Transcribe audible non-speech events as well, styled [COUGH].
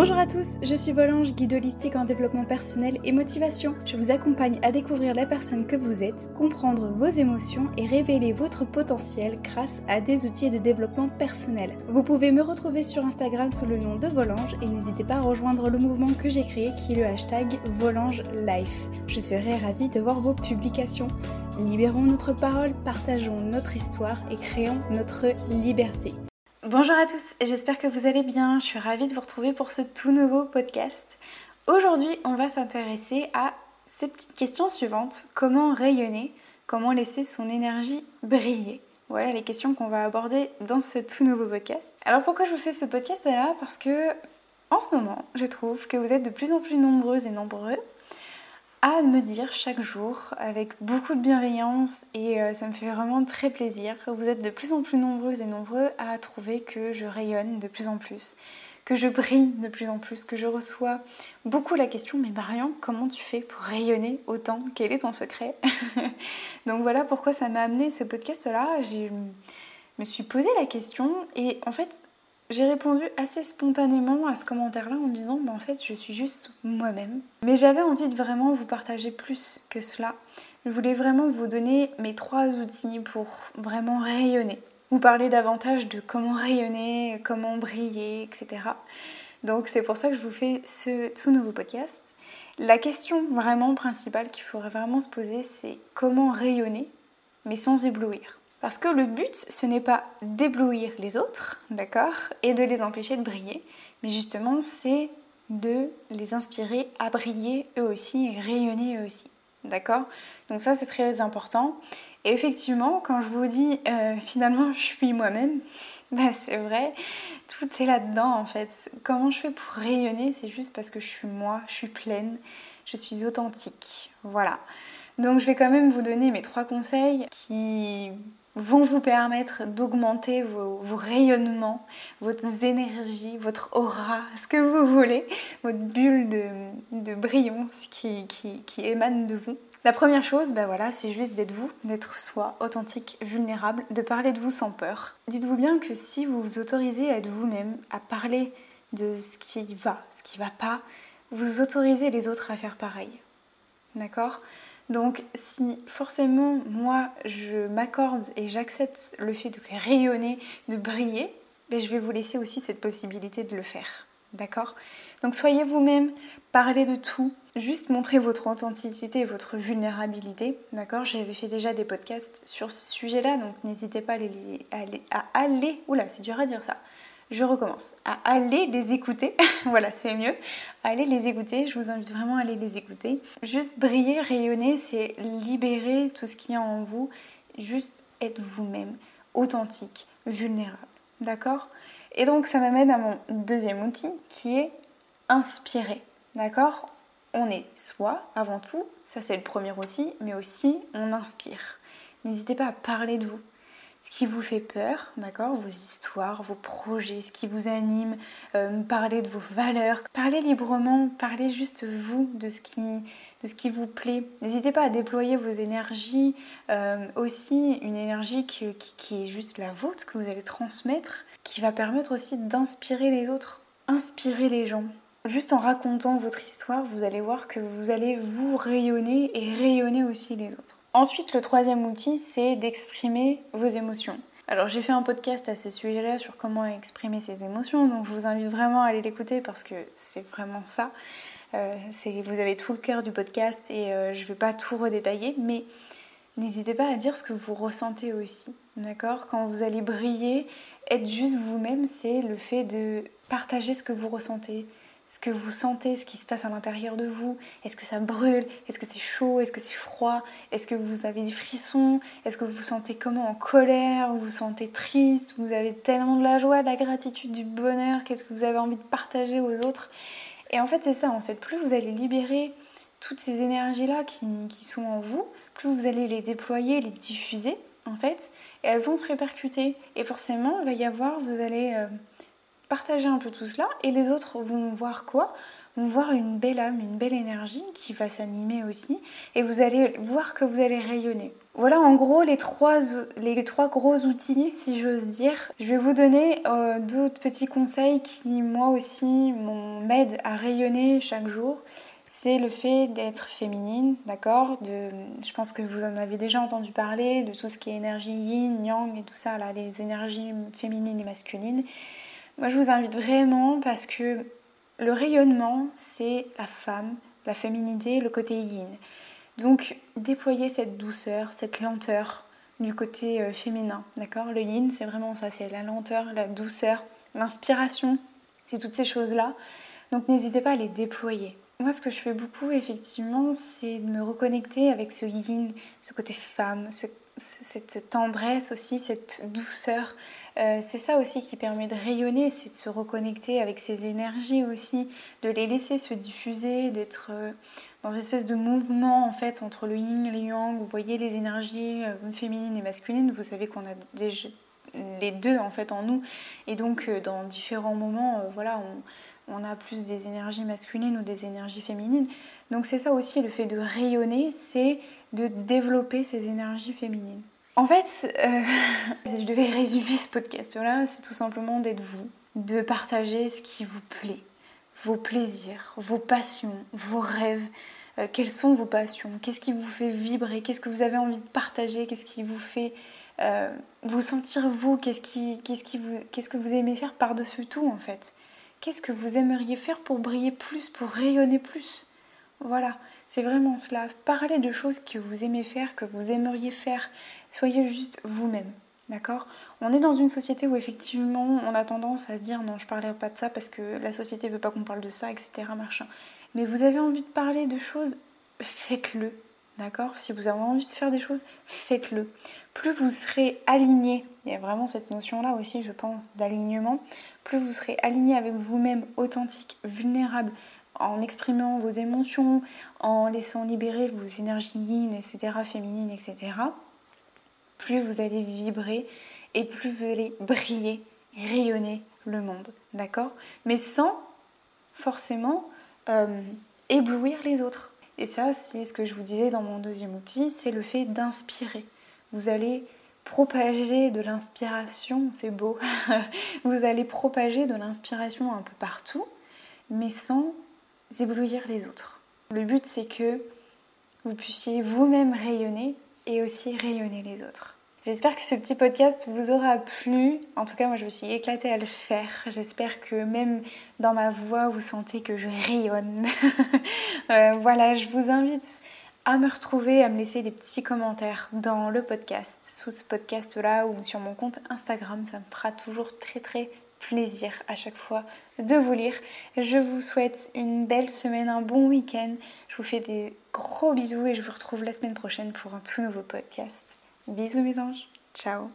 Bonjour à tous, je suis Volange, guide holistique en développement personnel et motivation. Je vous accompagne à découvrir la personne que vous êtes, comprendre vos émotions et révéler votre potentiel grâce à des outils de développement personnel. Vous pouvez me retrouver sur Instagram sous le nom de Volange et n'hésitez pas à rejoindre le mouvement que j'ai créé qui est le hashtag Volange Life. Je serai ravie de voir vos publications. Libérons notre parole, partageons notre histoire et créons notre liberté. Bonjour à tous, j'espère que vous allez bien. Je suis ravie de vous retrouver pour ce tout nouveau podcast. Aujourd'hui, on va s'intéresser à ces petites questions suivantes. Comment rayonner? Comment laisser son énergie briller? Voilà les questions qu'on va aborder dans ce tout nouveau podcast. Alors pourquoi je vous fais ce podcast? Voilà, parce que en ce moment, je trouve que vous êtes de plus en plus nombreuses et nombreux à me dire chaque jour avec beaucoup de bienveillance et euh, ça me fait vraiment très plaisir. Vous êtes de plus en plus nombreuses et nombreux à trouver que je rayonne de plus en plus, que je brille de plus en plus, que je reçois beaucoup la question mais Marion, comment tu fais pour rayonner autant? Quel est ton secret? [LAUGHS] Donc voilà pourquoi ça m'a amené ce podcast là. Je me suis posé la question et en fait j'ai répondu assez spontanément à ce commentaire-là en disant bah, en fait je suis juste moi-même. Mais j'avais envie de vraiment vous partager plus que cela. Je voulais vraiment vous donner mes trois outils pour vraiment rayonner. Vous parler davantage de comment rayonner, comment briller, etc. Donc c'est pour ça que je vous fais ce tout nouveau podcast. La question vraiment principale qu'il faudrait vraiment se poser, c'est comment rayonner, mais sans éblouir. Parce que le but, ce n'est pas d'éblouir les autres, d'accord, et de les empêcher de briller, mais justement, c'est de les inspirer à briller eux aussi et rayonner eux aussi. D'accord? Donc ça, c'est très important. Et effectivement, quand je vous dis euh, finalement, [LAUGHS] je suis moi-même, bah, c'est vrai, tout est là-dedans en fait. Comment je fais pour rayonner? C'est juste parce que je suis moi, je suis pleine, je suis authentique. Voilà. Donc je vais quand même vous donner mes trois conseils qui vont vous permettre d'augmenter vos, rayonnements, votre énergie, votre aura, ce que vous voulez, votre bulle de, brillance qui, qui, émane de vous. La première chose, ben voilà, c'est juste d'être vous, d'être soi, authentique, vulnérable, de parler de vous sans peur. Dites-vous bien que si vous vous autorisez à être vous-même, à parler de ce qui va, ce qui va pas, vous autorisez les autres à faire pareil. D'accord? Donc si forcément moi je m'accorde et j'accepte le fait de rayonner, de briller, ben, je vais vous laisser aussi cette possibilité de le faire. D'accord? Donc soyez vous-même, parlez de tout, juste montrez votre authenticité et votre vulnérabilité. D'accord? J'avais fait déjà des podcasts sur ce sujet-là, donc n'hésitez pas à aller, à aller, à aller, oula, c'est dur à dire ça, je recommence à aller les écouter. [LAUGHS] voilà, c'est mieux. Allez les écouter, je vous invite vraiment à aller les écouter. Juste briller, rayonner, c'est libérer tout ce qui est en vous. Juste être vous-même, authentique, vulnérable. D'accord? Et donc ça m'amène à mon deuxième outil qui est inspirer. D'accord? On est soi avant tout, ça c'est le premier outil, mais aussi on inspire. N'hésitez pas à parler de vous ce qui vous fait peur, d'accord Vos histoires, vos projets, ce qui vous anime, euh, parler de vos valeurs, parlez librement, parlez juste vous de ce qui, de ce qui vous plaît. N'hésitez pas à déployer vos énergies, euh, aussi une énergie qui, qui, est juste la vôtre, que vous allez transmettre, qui va permettre aussi d'inspirer les autres, inspirer les gens. Juste en racontant votre histoire, vous allez voir que vous allez vous rayonner et rayonner aussi les autres. Ensuite, le troisième outil, c'est d'exprimer vos émotions. Alors j'ai fait un podcast à ce sujet-là sur comment exprimer ses émotions, donc je vous invite vraiment à aller l'écouter parce que c'est vraiment ça. Euh, vous avez tout le cœur du podcast et euh, je ne vais pas tout redétailler, mais n'hésitez pas à dire ce que vous ressentez aussi. D'accord? Quand vous allez briller, être juste vous-même, c'est le fait de partager ce que vous ressentez, ce que vous sentez, ce qui se passe à l'intérieur de vous. Est-ce que ça brûle? Est-ce que c'est chaud? Est-ce que c'est froid? Est-ce que vous avez des frissons? Est-ce que vous vous sentez comment? En colère? Vous vous sentez triste? Vous avez tellement de la joie, de la gratitude, du bonheur? Qu'est-ce que vous avez envie de partager aux autres? Et en fait, c'est ça, en fait. Plus vous allez libérer toutes ces énergies-là qui, sont en vous, plus vous allez les déployer, les diffuser, en fait, et elles vont se répercuter. Et forcément, il va y avoir, vous allez... Euh, partager un peu tout cela et les autres vont voir quoi? Vont voir une belle âme, une belle énergie qui va s'animer aussi, et vous allez voir que vous allez rayonner. Voilà en gros les trois, les trois gros outils, si j'ose dire. Je vais vous donner euh, d'autres petits conseils qui, moi aussi, m'aident à rayonner chaque jour. C'est le fait d'être féminine, d'accord? Je pense que vous en avez déjà entendu parler, de tout ce qui est énergie yin, yang et tout ça, là, les énergies féminines et masculines. Moi, je vous invite vraiment parce que le rayonnement, c'est la femme, la féminité, le côté yin. Donc, déployer cette douceur, cette lenteur du côté euh, féminin, d'accord? Le yin, c'est vraiment ça, c'est la lenteur, la douceur, l'inspiration, c'est toutes ces choses-là. Donc, n'hésitez pas à les déployer. Moi, ce que je fais beaucoup, effectivement, c'est de me reconnecter avec ce yin, ce côté femme, cette tendresse aussi, cette douceur, euh, c'est ça aussi qui permet de rayonner, c'est de se reconnecter avec ces énergies aussi, de les laisser se diffuser, d'être euh, dans une espèce de mouvement en fait entre le yin et le yang. Vous voyez les énergies euh, féminines et masculines, vous savez qu'on a déjà les deux en fait en nous. Et donc dans différents moments voilà on, on, a plus des énergies masculines ou des énergies féminines. Donc c'est ça aussi le fait de rayonner c'est de développer ces énergies féminines en fait, euh, [LAUGHS] si je devais résumer ce podcast-là, c'est tout simplement d'être vous, de partager ce qui vous plaît, vos plaisirs, vos passions, vos rêves. Euh, quelles sont vos passions? Qu'est-ce qui vous fait vibrer? Qu'est-ce que vous avez envie de partager? Qu'est-ce qui vous fait euh, vous sentir vous, qu'est-ce que vous aimez faire par-dessus tout en fait? Qu'est-ce que vous aimeriez faire pour briller plus, pour rayonner plus? Voilà. C'est vraiment cela. Parlez de choses que vous aimez faire, que vous aimeriez faire. Soyez juste vous-même. D'accord? On est dans une société où effectivement on a tendance à se dire non, je parlerai pas de ça parce que la société veut pas qu'on parle de ça, etc. Mais vous avez envie de parler de choses, faites-le. D'accord? Si vous avez envie de faire des choses, faites-le. Plus vous serez aligné, il y a vraiment cette notion-là aussi, je pense, d'alignement, plus vous serez aligné avec vous-même, authentique, vulnérable, en exprimant vos émotions, en laissant libérer vos énergies etc., féminines, etc., plus vous allez vibrer et plus vous allez briller, rayonner le monde, d'accord? Mais sans forcément euh, éblouir les autres. Et ça, c'est ce que je vous disais dans mon deuxième outil, c'est le fait d'inspirer. Vous allez propager de l'inspiration, c'est beau, [LAUGHS] vous allez propager de l'inspiration un peu partout, mais sans éblouir les autres. Le but, c'est que vous puissiez vous-même rayonner et aussi rayonner les autres. J'espère que ce petit podcast vous aura plu. En tout cas, moi, je me suis éclatée à le faire. J'espère que même dans ma voix, vous sentez que je rayonne. [LAUGHS] Euh, voilà, je vous invite à me retrouver, à me laisser des petits commentaires dans le podcast, sous ce podcast-là ou sur mon compte Instagram. Ça me fera toujours très très plaisir à chaque fois de vous lire. Je vous souhaite une belle semaine, un bon week-end. Je vous fais des gros bisous et je vous retrouve la semaine prochaine pour un tout nouveau podcast. Bisous mes anges. Ciao